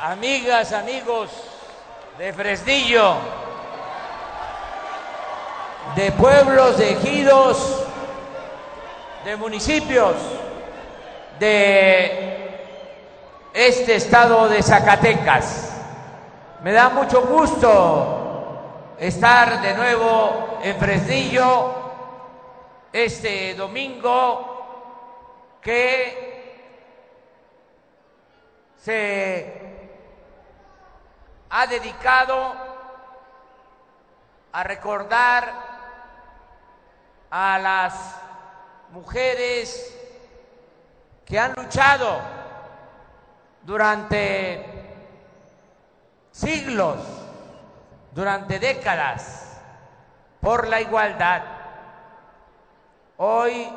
amigas, amigos de Fresnillo, de pueblos, de ejidos, de municipios de este estado de Zacatecas. Me da mucho gusto estar de nuevo en Fresnillo este domingo que se ha dedicado a recordar a las mujeres que han luchado durante siglos, durante décadas, por la igualdad. Hoy,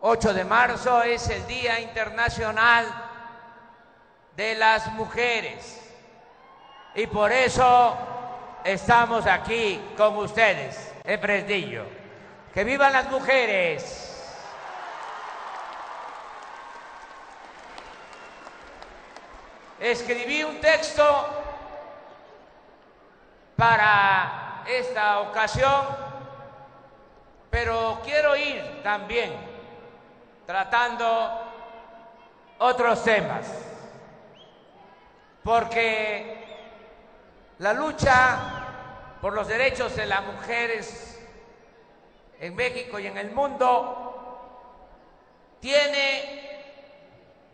8 de marzo, es el Día Internacional de las Mujeres. Y por eso estamos aquí con ustedes, en Fresnillo. ¡Que vivan las mujeres! Escribí un texto para esta ocasión, pero quiero ir también tratando otros temas, porque la lucha por los derechos de las mujeres en México y en el mundo tiene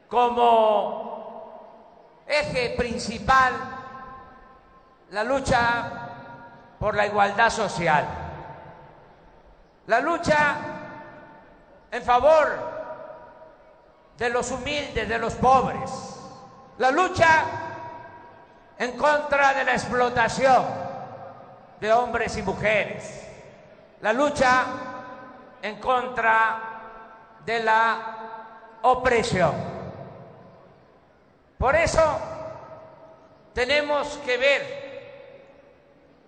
como eje principal la lucha por la igualdad social, la lucha en favor de los humildes, de los pobres, la lucha en contra de la explotación de hombres y mujeres, la lucha en contra de la opresión. Por eso tenemos que ver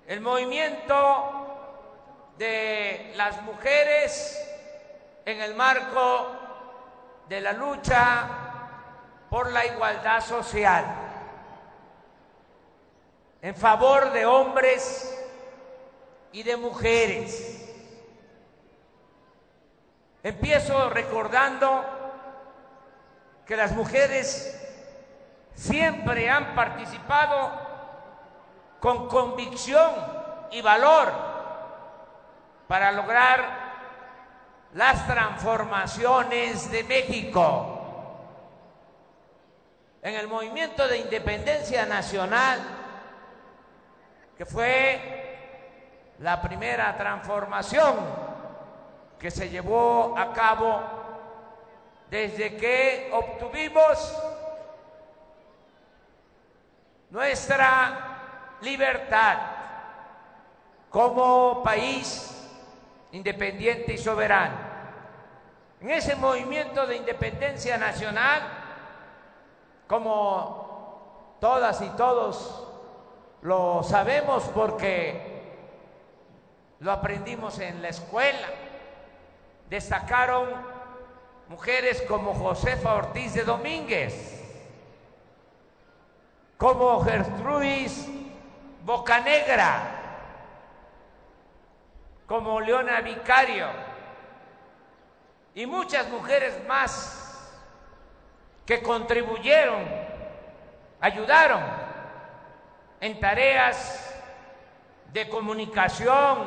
el movimiento de las mujeres en el marco de la lucha por la igualdad social, en favor de hombres y de mujeres. Empiezo recordando que las mujeres siempre han participado con convicción y valor para lograr las transformaciones de México. En el movimiento de independencia nacional, que fue la primera transformación que se llevó a cabo desde que obtuvimos nuestra libertad como país independiente y soberano. En ese movimiento de independencia nacional, como todas y todos lo sabemos porque lo aprendimos en la escuela, destacaron mujeres como Josefa Ortiz de Domínguez, como Gertrudis Bocanegra, como Leona Vicario y muchas mujeres más que contribuyeron, ayudaron en tareas de comunicación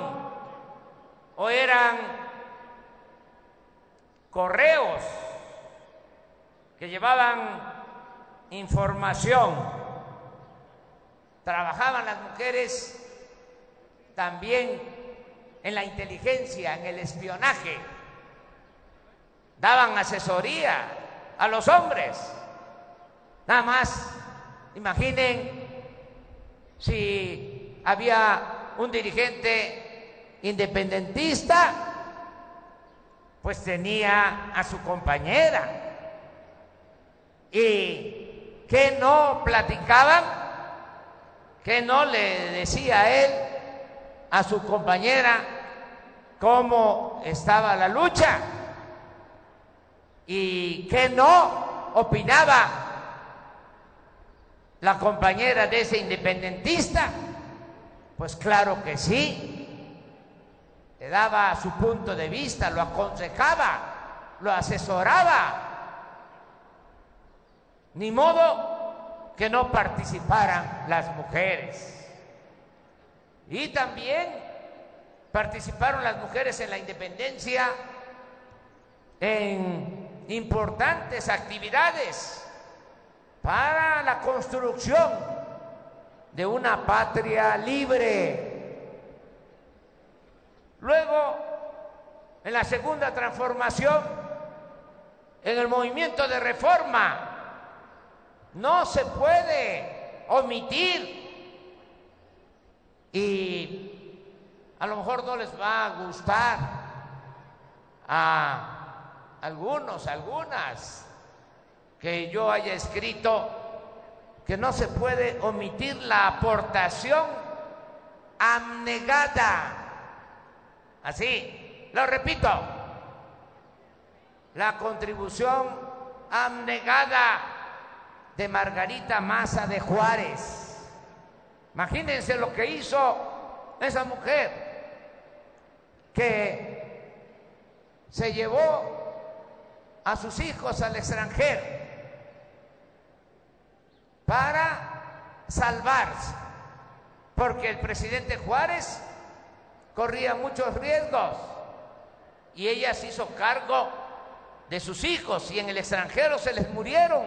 o eran correos que llevaban información Trabajaban las mujeres también en la inteligencia, en el espionaje. Daban asesoría a los hombres. Nada más, imaginen si había un dirigente independentista, pues tenía a su compañera. ¿Y que no platicaban? que no le decía él, a su compañera, cómo estaba la lucha y que no opinaba la compañera de ese independentista? Pues claro que sí. Le daba su punto de vista, lo aconsejaba, lo asesoraba. Ni modo que no participaran las mujeres. Y también participaron las mujeres en la independencia en importantes actividades para la construcción de una patria libre. Luego, en la segunda transformación, en el movimiento de reforma, no se puede omitir y a lo mejor no les va a gustar a algunos, algunas, que yo haya escrito que no se puede omitir la aportación abnegada. Así, lo repito, la contribución abnegada de Margarita Maza de Juárez. Imagínense lo que hizo esa mujer que se llevó a sus hijos al extranjero para salvarse, porque el presidente Juárez corría muchos riesgos y ella se hizo cargo de sus hijos y en el extranjero se les murieron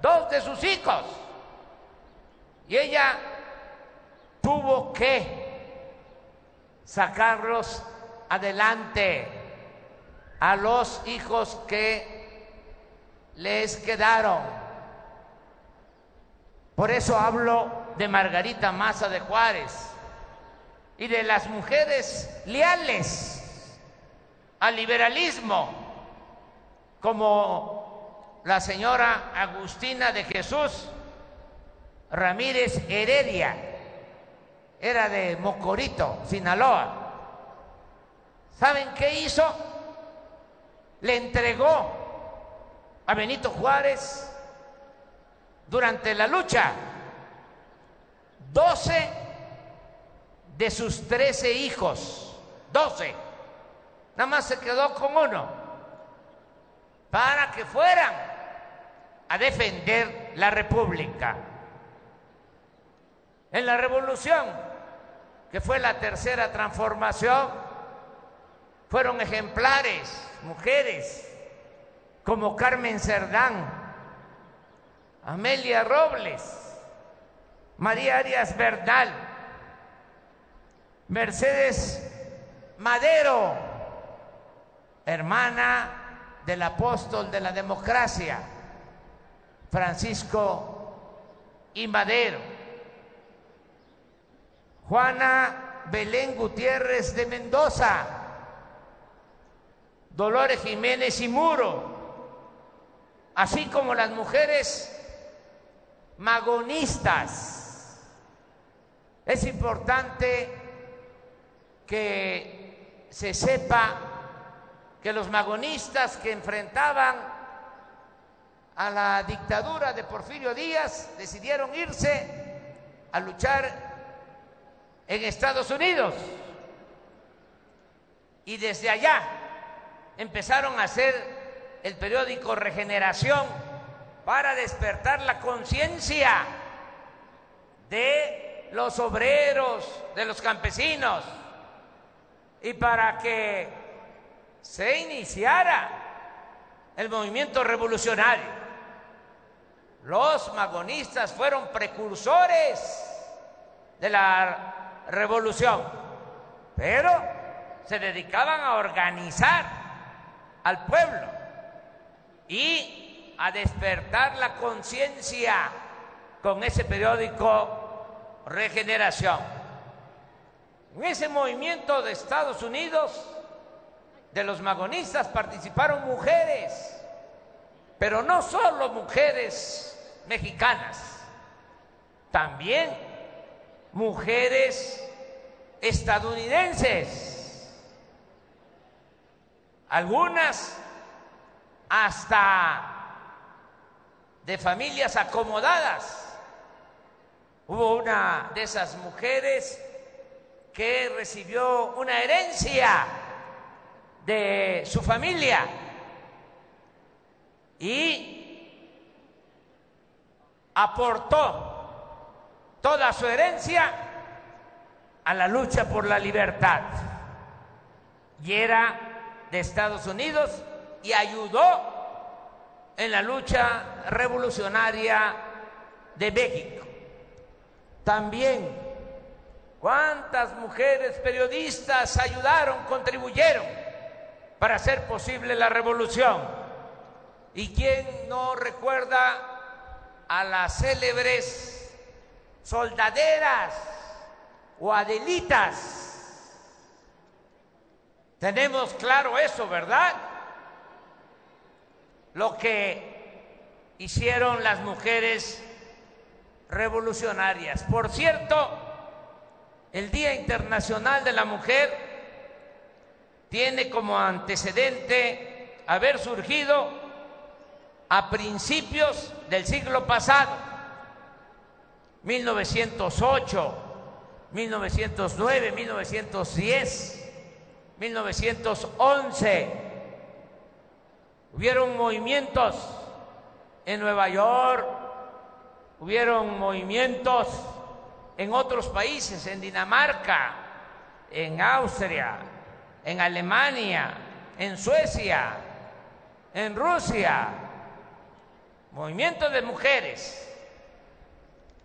dos de sus hijos y ella tuvo que sacarlos adelante a los hijos que les quedaron. Por eso hablo de Margarita Maza de Juárez y de las mujeres leales al liberalismo, como la señora Agustina de Jesús Ramírez Heredia era de Mocorito, Sinaloa. ¿Saben qué hizo? Le entregó a Benito Juárez durante la lucha 12 de sus 13 hijos, 12. Nada más se quedó con uno para que fueran a defender la República. En la revolución, que fue la tercera transformación, fueron ejemplares, mujeres, como Carmen Cerdán, Amelia Robles, María Arias Bernal, Mercedes Madero, hermana del apóstol de la democracia, Francisco y Madero. Juana Belén Gutiérrez de Mendoza, Dolores Jiménez y Muro, así como las mujeres magonistas. Es importante que se sepa que los magonistas que enfrentaban a la dictadura de Porfirio Díaz decidieron irse a luchar en Estados Unidos. Y desde allá empezaron a hacer el periódico Regeneración para despertar la conciencia de los obreros, de los campesinos, y para que se iniciara el movimiento revolucionario. Los magonistas fueron precursores de la revolución, pero se dedicaban a organizar al pueblo y a despertar la conciencia con ese periódico Regeneración. En ese movimiento de Estados Unidos, de los magonistas, participaron mujeres, pero no solo mujeres mexicanas, también mujeres estadounidenses, algunas hasta de familias acomodadas, Hubo una de esas mujeres que recibió una herencia de su familia y aportó toda su herencia a la lucha por la libertad. Y era de Estados Unidos y ayudó en la lucha revolucionaria de México. También, ¿cuántas mujeres periodistas ayudaron, contribuyeron para hacer posible la revolución? ¿Y quién no recuerda a las célebres soldaderas o adelitas? Tenemos claro eso, ¿verdad? Lo que hicieron las mujeres revolucionarias. Por cierto, el Día Internacional de la Mujer tiene como antecedente haber surgido a principios del siglo pasado, 1908, 1909, 1910, 1911 Hubieron movimientos en Nueva York, hubieron movimientos en otros países, en Dinamarca, en Austria, en Alemania, en Suecia, en Rusia, movimientos de mujeres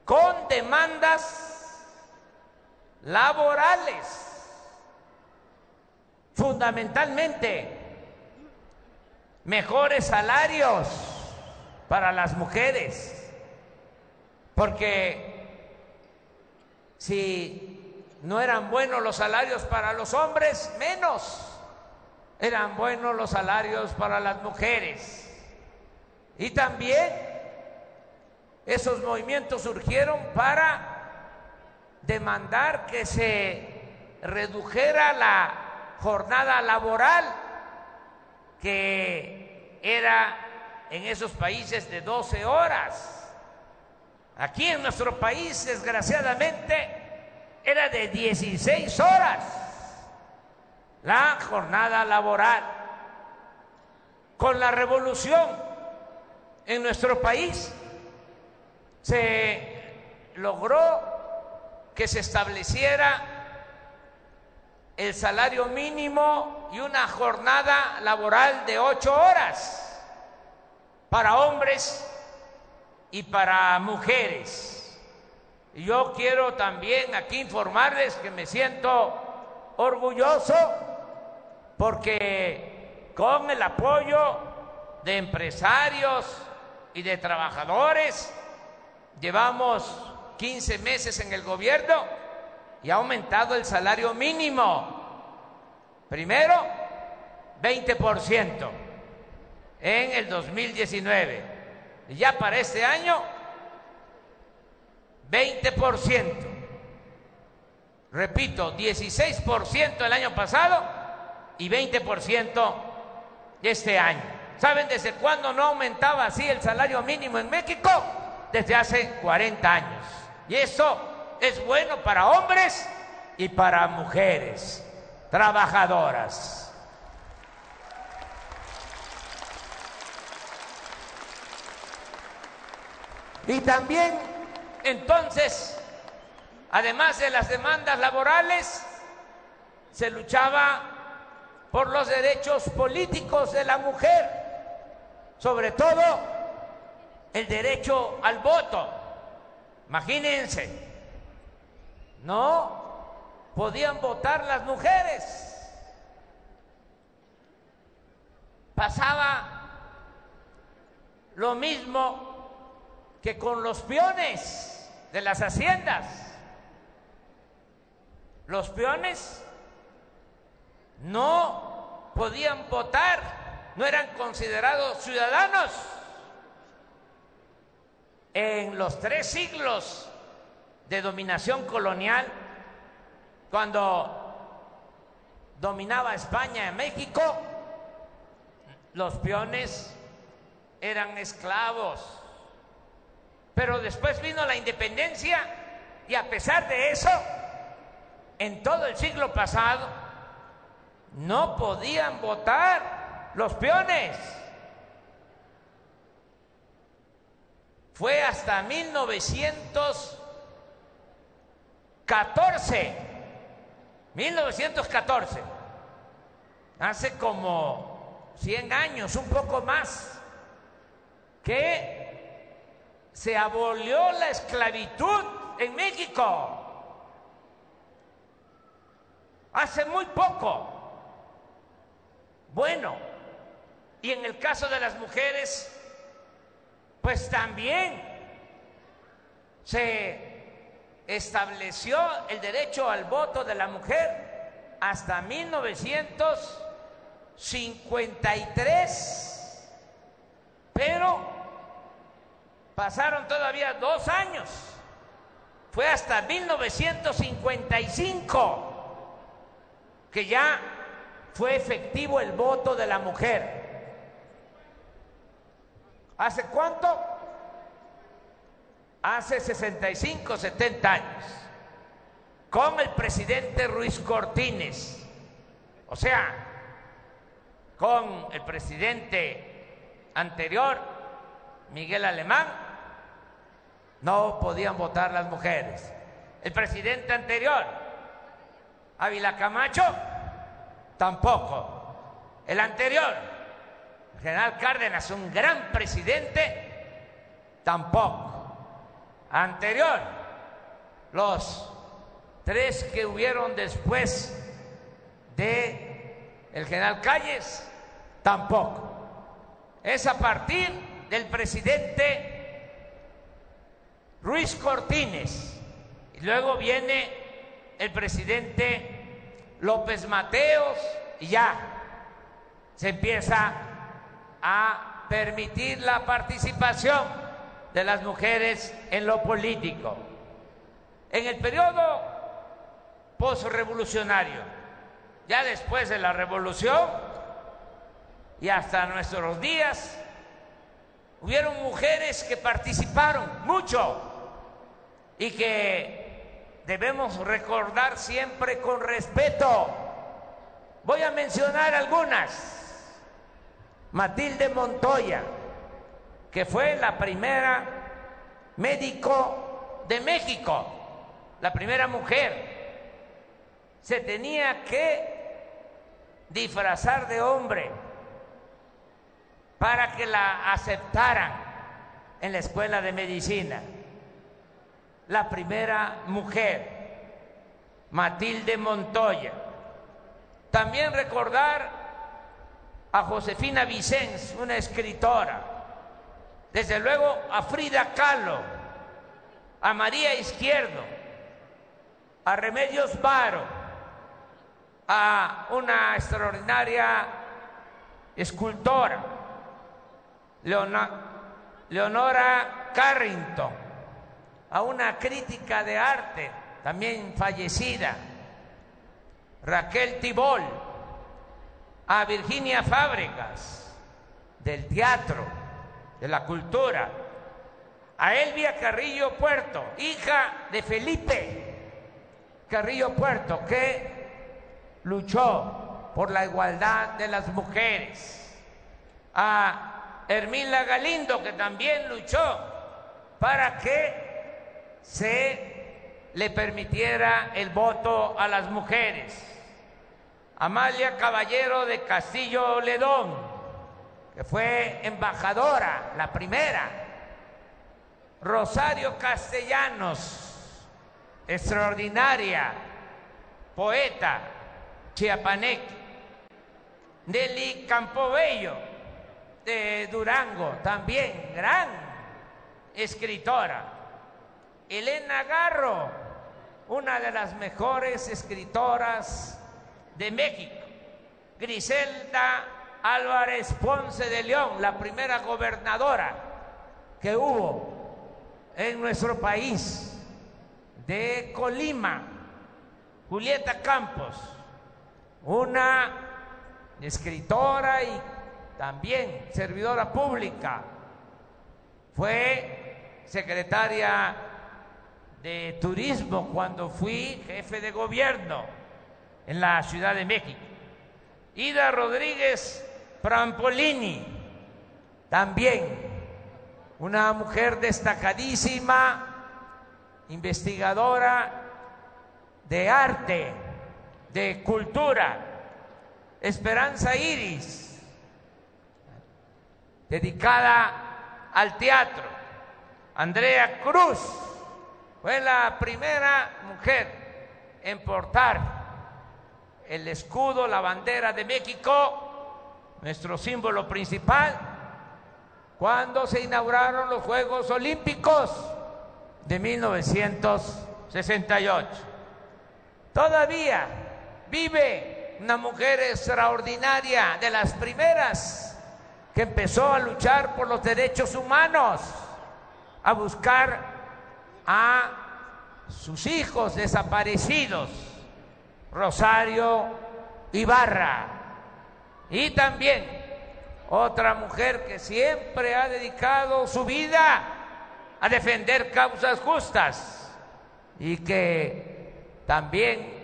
con demandas laborales, fundamentalmente mejores salarios para las mujeres, porque si no eran buenos los salarios para los hombres, menos eran buenos los salarios para las mujeres. Y también esos movimientos surgieron para demandar que se redujera la jornada laboral que era en esos países de 12 horas. Aquí en nuestro país, desgraciadamente, era de 16 horas la jornada laboral. Con la revolución en nuestro país se logró que se estableciera el salario mínimo y una jornada laboral de ocho horas para hombres y para mujeres. Yo quiero también aquí informarles que me siento orgulloso porque con el apoyo de empresarios y de trabajadores llevamos 15 meses en el gobierno y ha aumentado el salario mínimo. Primero, 20% en el 2019. Y ya para este año, 20%. Repito, 16% el año pasado y 20% este año. ¿Saben desde cuándo no aumentaba así el salario mínimo en México? Desde hace 40 años. Y eso es bueno para hombres y para mujeres trabajadoras. Y también, entonces, además de las demandas laborales, se luchaba por los derechos políticos de la mujer, sobre todo el derecho al voto. Imagínense, no podían votar las mujeres. Pasaba lo mismo que con los peones de las haciendas. Los peones no podían votar, no eran considerados ciudadanos. En los tres siglos de dominación colonial, cuando dominaba España en México, los peones eran esclavos. Pero después vino la independencia Y a pesar de eso, en todo el siglo pasado, no podían votar los peones. Fue hasta 1914, 1914, hace como 100 años, un poco más, que se abolió la esclavitud en México. Hace muy poco. Bueno, y en el caso de las mujeres, pues también se estableció el derecho al voto de la mujer hasta 1953, pero pasaron todavía dos años, fue hasta 1955 que ya fue efectivo el voto de la mujer. ¿Hace cuánto? Hace 65, 70 años, con el presidente Ruiz Cortines, o sea, con el presidente anterior, Miguel Alemán, no podían votar las mujeres. El presidente anterior, Ávila Camacho, tampoco. El anterior, general Cárdenas, un gran presidente, tampoco. Anterior, los tres que hubieron después de el general Calles, tampoco. Es a partir del presidente Ruiz Cortines. Y luego viene el presidente López Mateos y ya se empieza a permitir la participación de las mujeres en lo político. En el periodo postrevolucionario, ya después de la revolución y hasta nuestros días, hubieron mujeres que participaron mucho y que debemos recordar siempre con respeto. Voy a mencionar algunas. Matilde Montoya, que fue la primera médico de México, la primera mujer. Se tenía que disfrazar de hombre para que la aceptaran en la escuela de medicina la primera mujer, Matilde Montoya. También recordar a Josefina Vicens, una escritora. Desde luego a Frida Kahlo, a María Izquierdo, a Remedios Varo, a una extraordinaria escultora, Leonora Carrington, a una crítica de arte también fallecida, Raquel Tibol, a Virginia Fábricas del teatro, de la cultura, a Elvia Carrillo Puerto, hija de Felipe Carrillo Puerto, que luchó por la igualdad de las mujeres, a Hermila Galindo, que también luchó para que se le permitiera el voto a las mujeres. Amalia Caballero de Castillo Ledón, que fue embajadora, la primera. Rosario Castellanos, extraordinaria, poeta, chiapaneque. Nelly Campobello, de Durango, también gran escritora. Elena Garro, una de las mejores escritoras de México. Griselda Álvarez Ponce de León, la primera gobernadora que hubo en nuestro país, de Colima. Julieta Campos, una escritora y también servidora pública. Fue secretaria de turismo cuando fui jefe de gobierno en la Ciudad de México. Ida Rodríguez Prampolini, también una mujer destacadísima, investigadora de arte, de cultura. Esperanza Iris, dedicada al teatro. Andrea Cruz fue la primera mujer en portar el escudo, la bandera de México, nuestro símbolo principal, cuando se inauguraron los Juegos Olímpicos de 1968. Todavía vive una mujer extraordinaria, de las primeras que empezó a luchar por los derechos humanos, a buscar a sus hijos desaparecidos, Rosario Ibarra, y también otra mujer que siempre ha dedicado su vida a defender causas justas y que también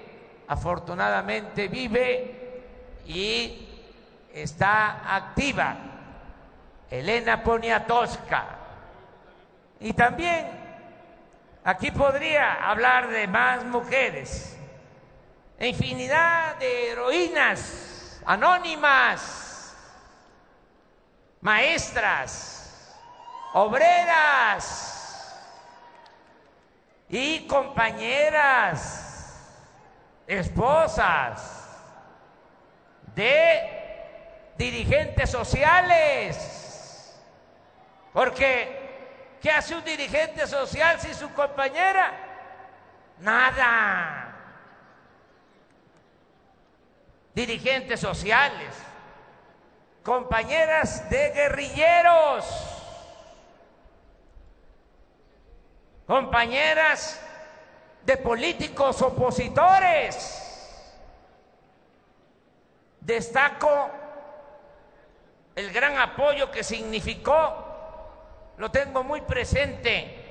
afortunadamente vive y está activa, Elena Poniatowska. Y también aquí podría hablar de más mujeres, infinidad de heroínas anónimas, maestras, obreras y compañeras esposas de dirigentes sociales. Porque, ¿qué hace un dirigente social sin su compañera? Nada. Dirigentes sociales, compañeras de guerrilleros, compañeras de políticos opositores. Destaco el gran apoyo que significó, lo tengo muy presente,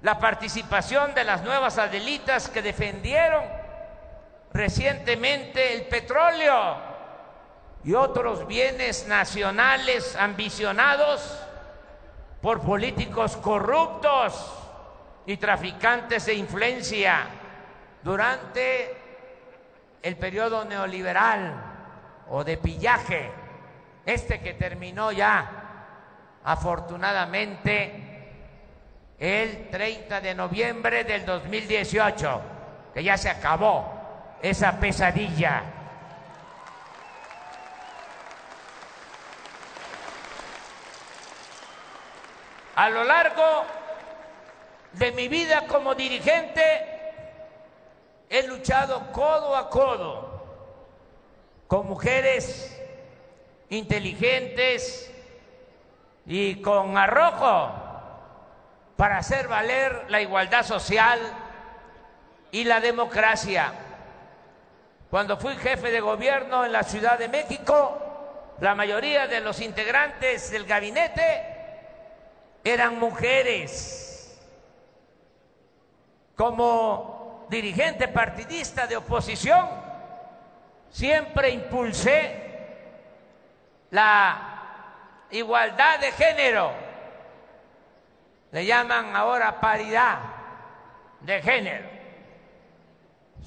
la participación de las nuevas Adelitas que defendieron recientemente el petróleo y otros bienes nacionales ambicionados por políticos corruptos y traficantes de influencia durante el periodo neoliberal o de pillaje, este que terminó ya afortunadamente el 30 de noviembre del 2018, que ya se acabó esa pesadilla. A lo largo de mi vida como dirigente he luchado codo a codo con mujeres inteligentes y con arrojo para hacer valer la igualdad social y la democracia. Cuando fui jefe de gobierno en la Ciudad de México, la mayoría de los integrantes del gabinete eran mujeres como dirigente partidista de oposición, siempre impulsé la igualdad de género. Le llaman ahora paridad de género.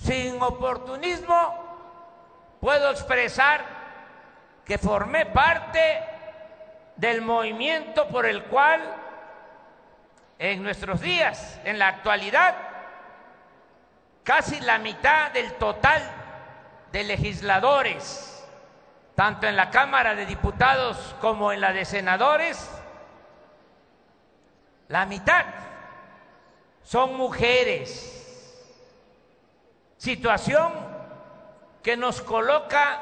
Sin oportunismo puedo expresar que formé parte del movimiento por el cual en nuestros días, en la actualidad, casi la mitad del total de legisladores, tanto en la Cámara de Diputados como en la de Senadores, la mitad son mujeres. Situación que nos coloca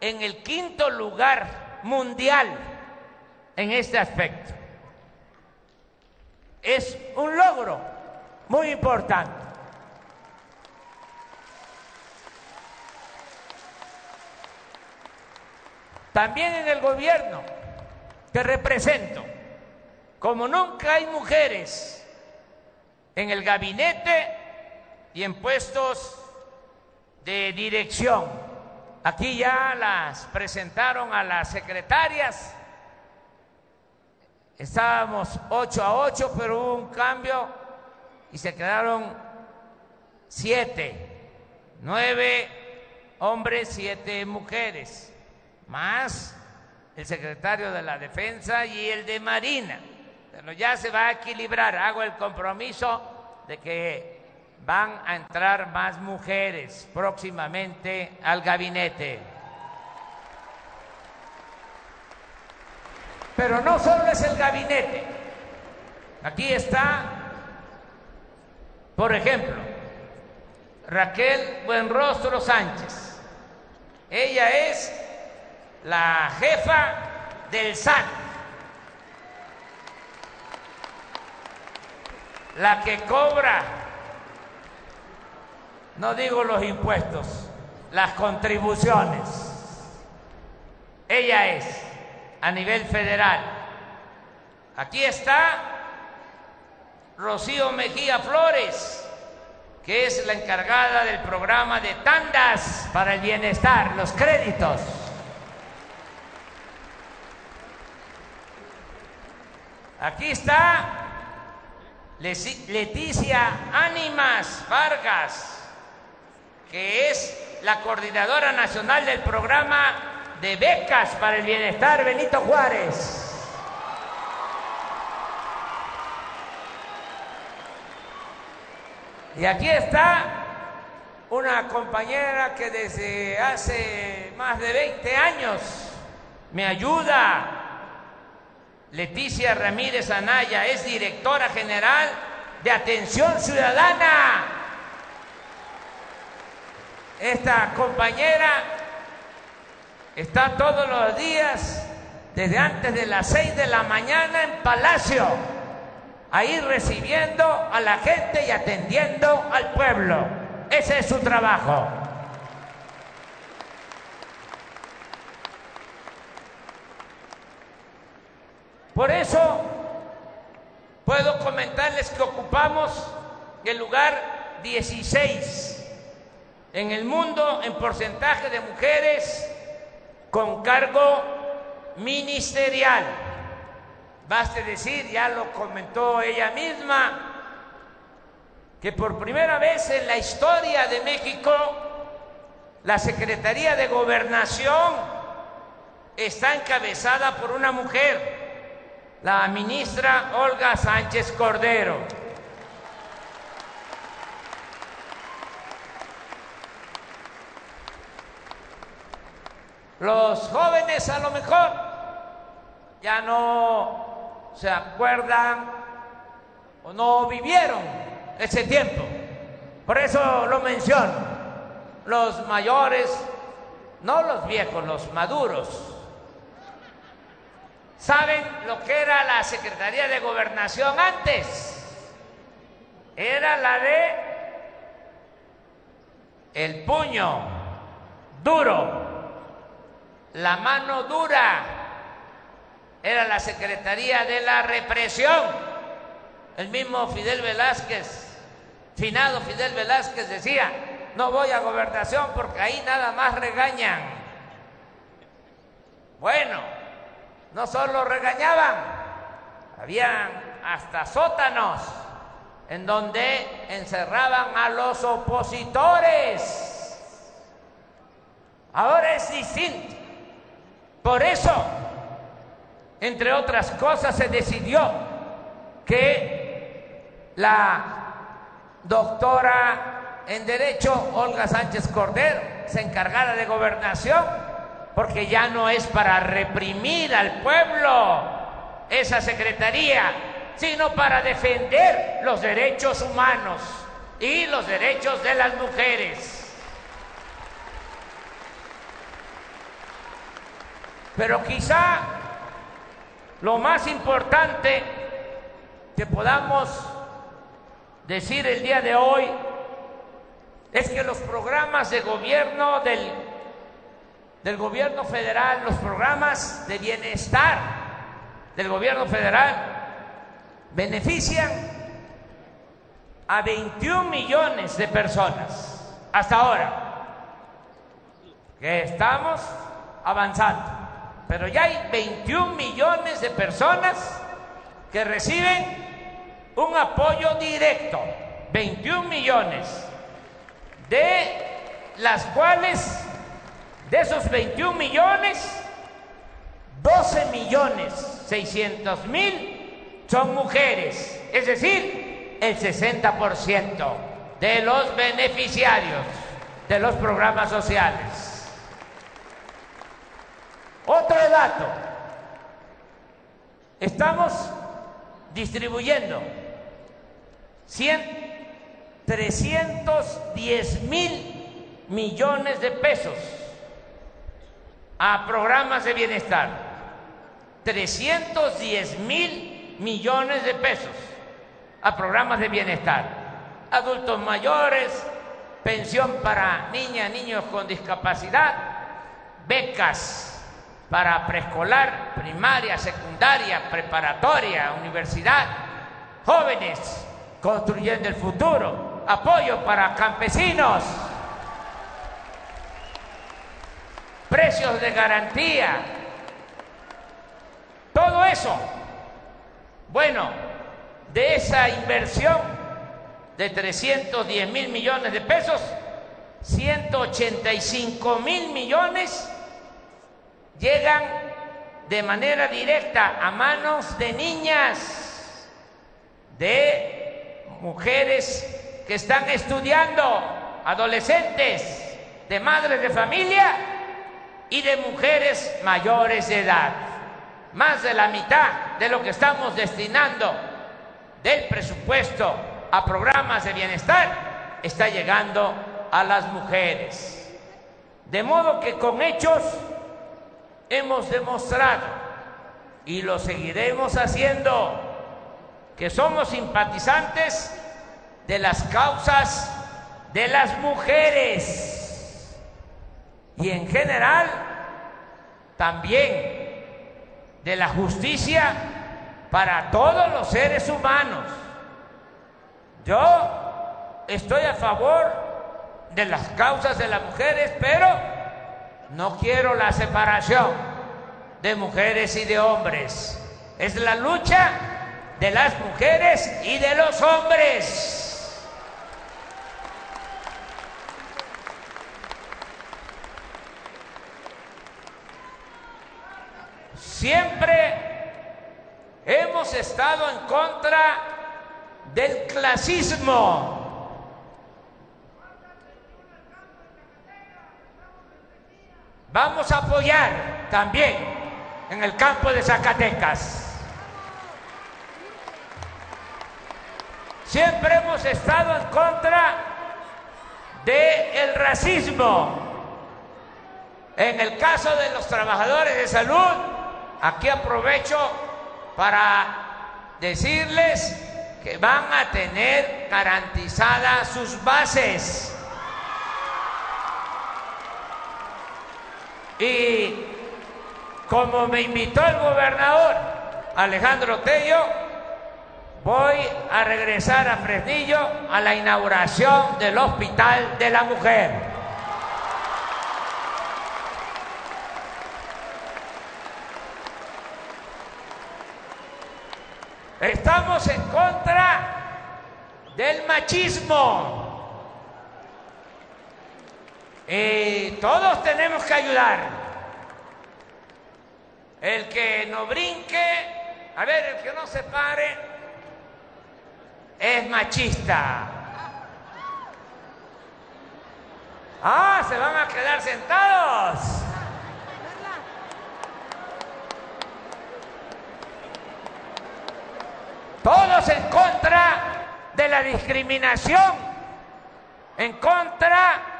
en el quinto lugar mundial en este aspecto. Es un logro muy importante. También en el gobierno que represento, como nunca hay mujeres en el gabinete y en puestos de dirección. Aquí ya las presentaron a las secretarias. Estábamos 8 a 8, pero hubo un cambio y se quedaron siete, nueve hombres, siete mujeres, más el secretario de la Defensa y el de Marina. Pero ya se va a equilibrar. Hago el compromiso de que van a entrar más mujeres próximamente al gabinete. Pero no solo es el gabinete. Aquí está, por ejemplo, Raquel Buenrostro Sánchez. Ella es la jefa del SAT, la que cobra, no digo los impuestos, las contribuciones. Ella es a nivel federal. Aquí está Rocío Mejía Flores que es la encargada del programa de tandas para el bienestar, los créditos. Aquí está Leticia Ánimas Vargas, que es la coordinadora nacional del programa de becas para el bienestar Benito Juárez. Y aquí está una compañera que desde hace más de 20 años me ayuda. Leticia Ramírez Anaya es directora general de Atención Ciudadana. Esta compañera está todos los días desde antes de las 6 de la mañana en Palacio ahí recibiendo a la gente y atendiendo al pueblo. Ese es su trabajo. Por eso puedo comentarles que ocupamos el lugar 16 en el mundo en porcentaje de mujeres con cargo ministerial. Baste decir, ya lo comentó ella misma, que por primera vez en la historia de México la Secretaría de Gobernación está encabezada por una mujer, la ministra Olga Sánchez Cordero. Los jóvenes a lo mejor ya no se acuerdan o no vivieron ese tiempo. Por eso lo menciono. Los mayores, no los viejos, los maduros, saben lo que era la Secretaría de Gobernación antes. Era la de el puño duro, la mano dura era la Secretaría de la Represión. El mismo Fidel Velázquez, finado Fidel Velázquez decía, no voy a gobernación porque ahí nada más regañan. Bueno, no solo regañaban, habían hasta sótanos en donde encerraban a los opositores. Ahora es distinto. Por eso entre otras cosas, se decidió que la doctora en Derecho, Olga Sánchez Cordero, se encargara de gobernación, porque ya no es para reprimir al pueblo esa secretaría, sino para defender los derechos humanos y los derechos de las mujeres. Pero quizá lo más importante que podamos decir el día de hoy es que los programas de gobierno del, gobierno federal, los programas de bienestar del gobierno federal, benefician a 21 millones de personas hasta ahora, que estamos avanzando, pero ya hay 21 millones de personas que reciben un apoyo directo, 21 millones, de las cuales, de esos 21 millones, 12 millones 600 mil son mujeres, es decir, el 60% de los beneficiarios de los programas sociales. Otro dato, estamos distribuyendo 100, 310 mil millones de pesos a programas de bienestar. 310 mil millones de pesos a programas de bienestar, adultos mayores, pensión para niñas, niños con discapacidad, becas para preescolar, primaria, secundaria, preparatoria, universidad, jóvenes construyendo el futuro, apoyo para campesinos, precios de garantía, todo eso. Bueno, de esa inversión de 310 mil millones de pesos, 185 mil millones llegan de manera directa a manos de niñas, de mujeres que están estudiando, adolescentes, de madres de familia y de mujeres mayores de edad más de la mitad de lo que estamos destinando del presupuesto a programas de bienestar está llegando a las mujeres. De modo que con hechos hemos demostrado y lo seguiremos haciendo que somos simpatizantes de las causas de las mujeres y en general también de la justicia para todos los seres humanos. Yo estoy a favor de las causas de las mujeres, pero no quiero la separación de mujeres y de hombres. Es la lucha de las mujeres y de los hombres. Siempre hemos estado en contra del clasismo. Vamos a apoyar también en el campo de Zacatecas. Siempre hemos estado en contra del racismo. En el caso de los trabajadores de salud, aquí aprovecho para decirles que van a tener garantizadas sus bases. Y como me invitó el gobernador Alejandro Tello, voy a regresar a Fresnillo a la inauguración del Hospital de la Mujer. Estamos en contra del machismo. Y todos tenemos que ayudar. El que no brinque, a ver, el que no se pare, es machista. Ah, se van a quedar sentados. todos en contra de la discriminación, en contra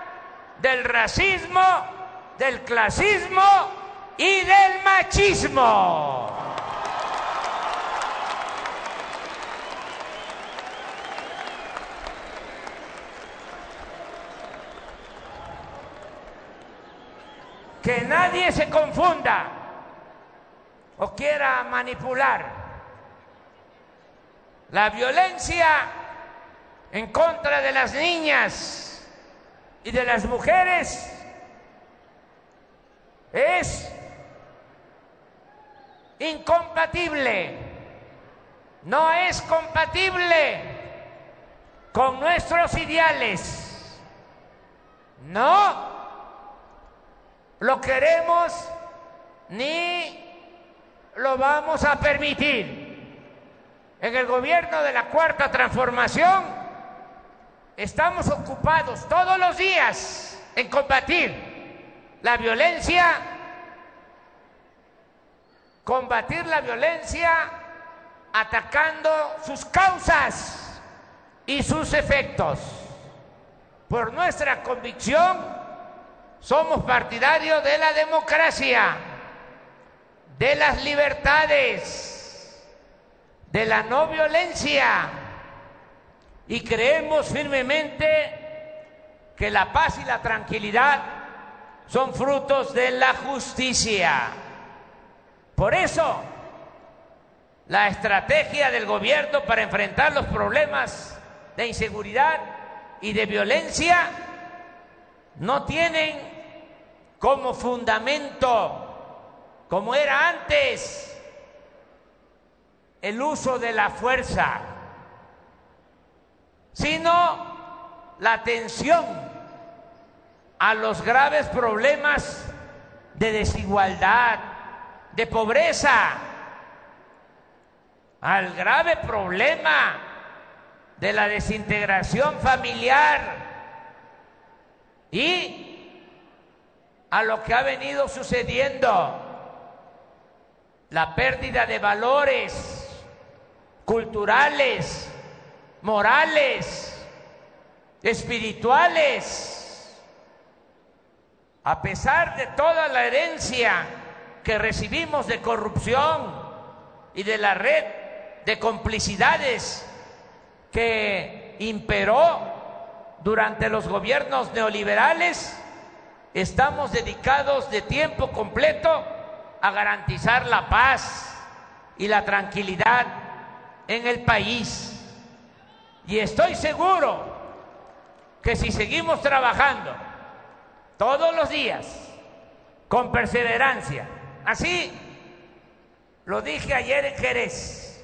del racismo, del clasismo y del machismo. Que nadie se confunda o quiera manipular la violencia en contra de las niñas y de las mujeres es incompatible, no es compatible con nuestros ideales. No lo queremos ni lo vamos a permitir. En el gobierno de la Cuarta Transformación estamos ocupados todos los días en combatir la violencia, combatir la violencia atacando sus causas y sus efectos. Por nuestra convicción, somos partidarios de la democracia, de las libertades, de la no violencia y creemos firmemente que la paz y la tranquilidad son frutos de la justicia. Por eso, la estrategia del gobierno para enfrentar los problemas de inseguridad y de violencia no tienen como fundamento, como era antes, el uso de la fuerza, sino la atención a los graves problemas de desigualdad, de pobreza, al grave problema de la desintegración familiar y a lo que ha venido sucediendo, la pérdida de valores culturales, morales, espirituales. A pesar de toda la herencia que recibimos de corrupción y de la red de complicidades que imperó durante los gobiernos neoliberales, estamos dedicados de tiempo completo a garantizar la paz y la tranquilidad en el país. Y estoy seguro que si seguimos trabajando todos los días con perseverancia, así lo dije ayer en Jerez,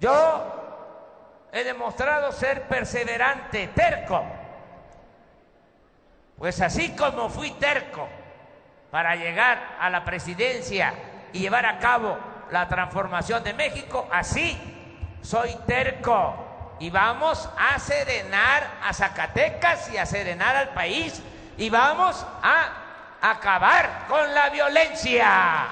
yo he demostrado ser perseverante, terco, pues así como fui terco para llegar a la presidencia y llevar a cabo la transformación de México, así soy terco y vamos a serenar a Zacatecas y a serenar al país y vamos a acabar con la violencia.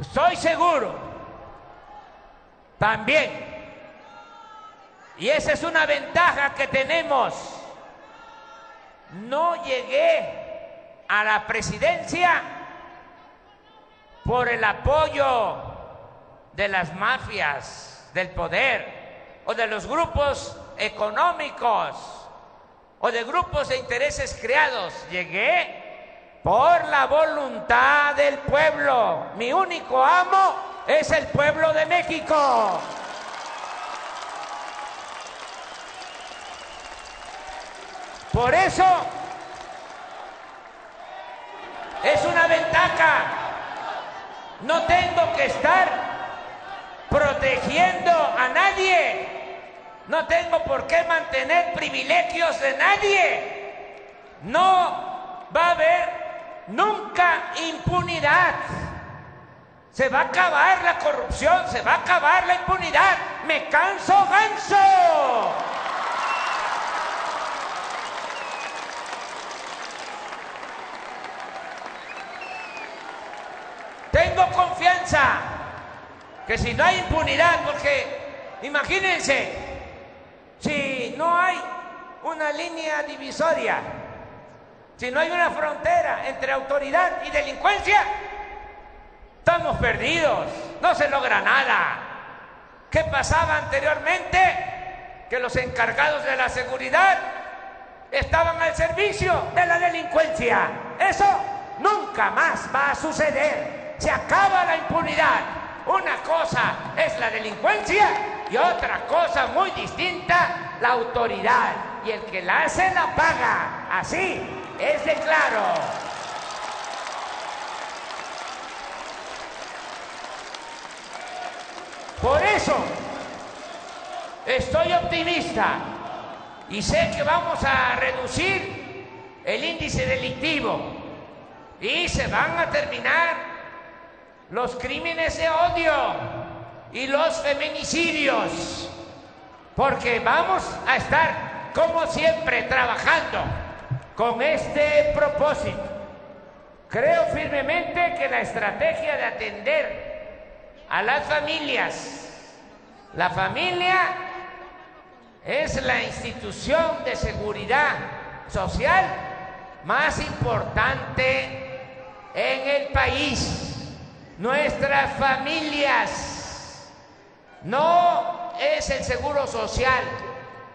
Estoy seguro también y esa es una ventaja que tenemos. No llegué a la presidencia por el apoyo de las mafias del poder o de los grupos económicos o de grupos de intereses creados. Llegué por la voluntad del pueblo. Mi único amo es el pueblo de México. Por eso es una ventaja. No tengo que estar protegiendo a nadie. No tengo por qué mantener privilegios de nadie. No va a haber nunca impunidad. Se va a acabar la corrupción, se va a acabar la impunidad. Me canso ganso. Confianza que si no hay impunidad, porque imagínense, si no hay una línea divisoria, si no hay una frontera entre autoridad y delincuencia, estamos perdidos, no se logra nada. ¿Qué pasaba anteriormente? Que los encargados de la seguridad estaban al servicio de la delincuencia. Eso nunca más va a suceder. Se acaba la impunidad. Una cosa es la delincuencia y otra cosa muy distinta, la autoridad. Y el que la hace la paga. Así es de claro. Por eso estoy optimista y sé que vamos a reducir el índice delictivo y se van a terminar los crímenes de odio y los feminicidios, porque vamos a estar, como siempre, trabajando con este propósito. Creo firmemente que la estrategia de atender a las familias. La familia es la institución de seguridad social más importante en el país. Nuestras familias no es el seguro social,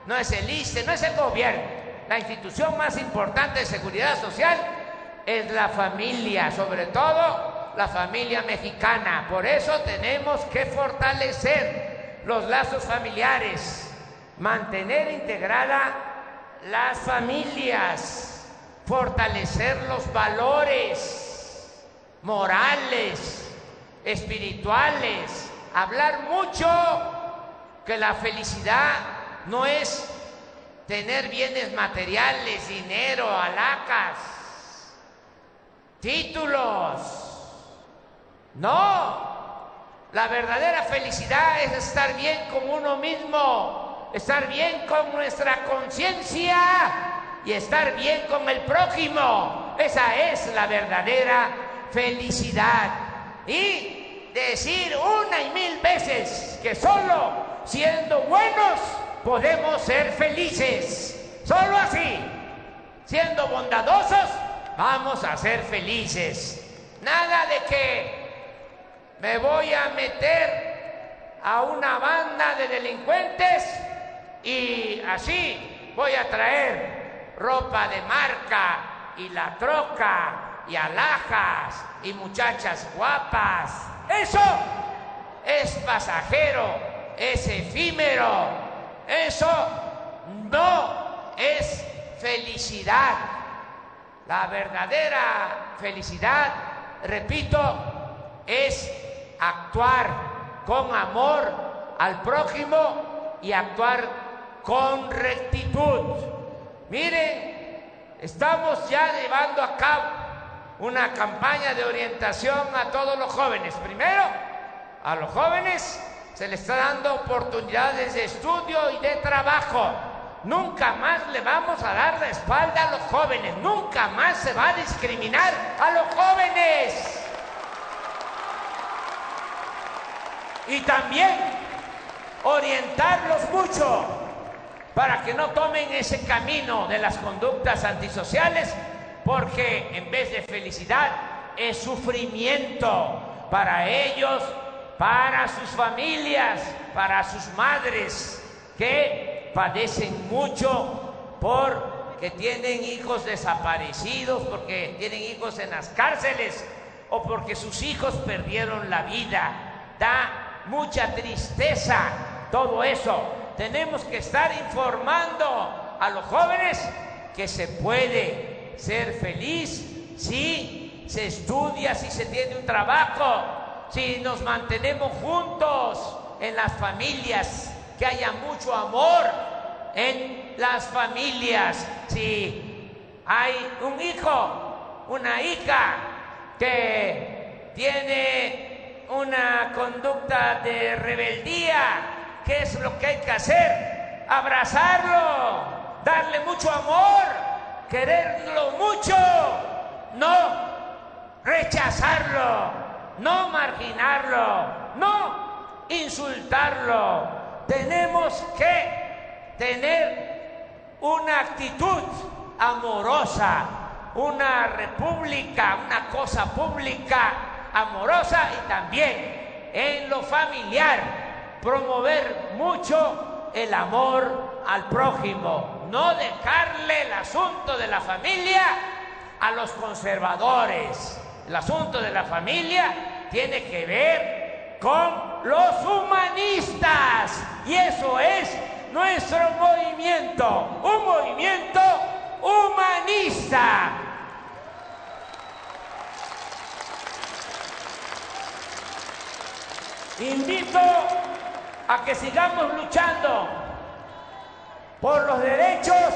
no es el ISTE, no es el gobierno. La institución más importante de seguridad social es la familia, sobre todo la familia mexicana. Por eso tenemos que fortalecer los lazos familiares, mantener integrada las familias, fortalecer los valores morales, espirituales, hablar mucho que la felicidad no es tener bienes materiales, dinero, alacas, títulos no, la verdadera felicidad es estar bien con uno mismo, estar bien con nuestra conciencia y estar bien con el prójimo. Esa es la verdadera felicidad. Y decir una y mil veces que solo siendo buenos podemos ser felices. Solo así, siendo bondadosos, vamos a ser felices. Nada de que me voy a meter a una banda de delincuentes y así voy a traer ropa de marca y la troca y alhajas y muchachas guapas. Eso es pasajero, es efímero, eso no es felicidad. La verdadera felicidad, repito, es actuar con amor al prójimo y actuar con rectitud. Miren, estamos ya llevando a cabo una campaña de orientación a todos los jóvenes. Primero, a los jóvenes se les está dando oportunidades de estudio y de trabajo. Nunca más le vamos a dar la espalda a los jóvenes, nunca más se va a discriminar a los jóvenes. y también orientarlos mucho para que no tomen ese camino de las conductas antisociales, porque en vez de felicidad es sufrimiento para ellos, para sus familias, para sus madres, que padecen mucho porque tienen hijos desaparecidos, porque tienen hijos en las cárceles o porque sus hijos perdieron la vida. Da mucha tristeza, todo eso. Tenemos que estar informando a los jóvenes que se puede ser feliz si se estudia, si se tiene un trabajo, si nos mantenemos juntos en las familias, que haya mucho amor en las familias, si hay un hijo, una hija que tiene una conducta de rebeldía, ¿qué es lo que hay que hacer? Abrazarlo, darle mucho amor, quererlo mucho, no rechazarlo, no marginarlo, no insultarlo. Tenemos que tener una actitud amorosa, una república, una cosa pública amorosa y también en lo familiar, promover mucho el amor al prójimo, no dejarle el asunto de la familia a los conservadores. El asunto de la familia tiene que ver con los humanistas y eso es nuestro movimiento, un movimiento humanista. Invito a que sigamos luchando por los derechos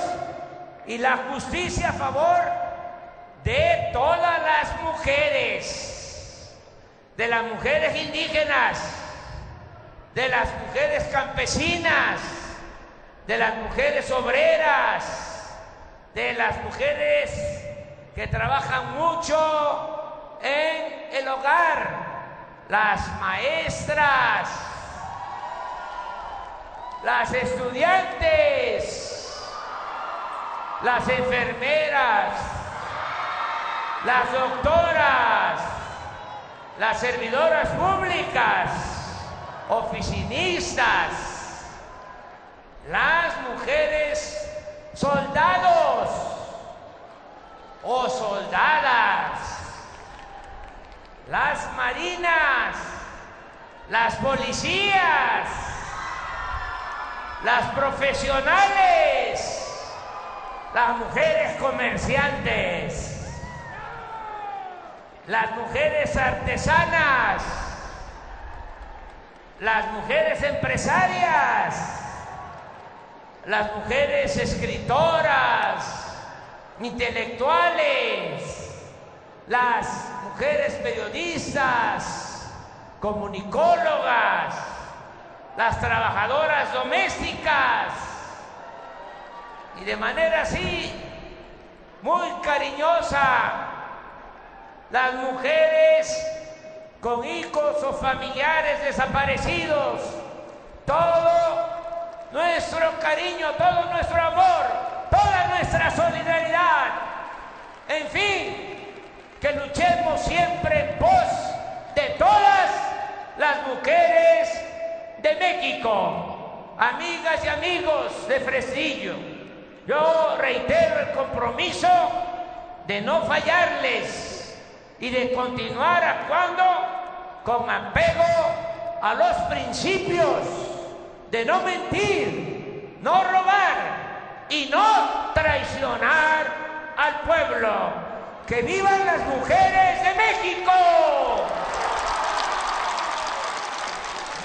y la justicia a favor de todas las mujeres, de las mujeres indígenas, de las mujeres campesinas, de las mujeres obreras, de las mujeres que trabajan mucho en el hogar, las maestras, las estudiantes, las enfermeras, las doctoras, las servidoras públicas, oficinistas, las mujeres soldados o soldadas, las marinas, las policías, las profesionales, las mujeres comerciantes, las mujeres artesanas, las mujeres empresarias, las mujeres escritoras, intelectuales, las mujeres periodistas, comunicólogas, las trabajadoras domésticas. Y de manera así muy cariñosa las mujeres con hijos o familiares desaparecidos, todo nuestro cariño, todo nuestro amor, toda nuestra solidaridad, en fin, que luchemos siempre en pos de todas las mujeres de México, amigas y amigos de Fresnillo. Yo reitero el compromiso de no fallarles y de continuar actuando con apego a los principios de no mentir, no robar y no traicionar al pueblo. ¡Que vivan las mujeres de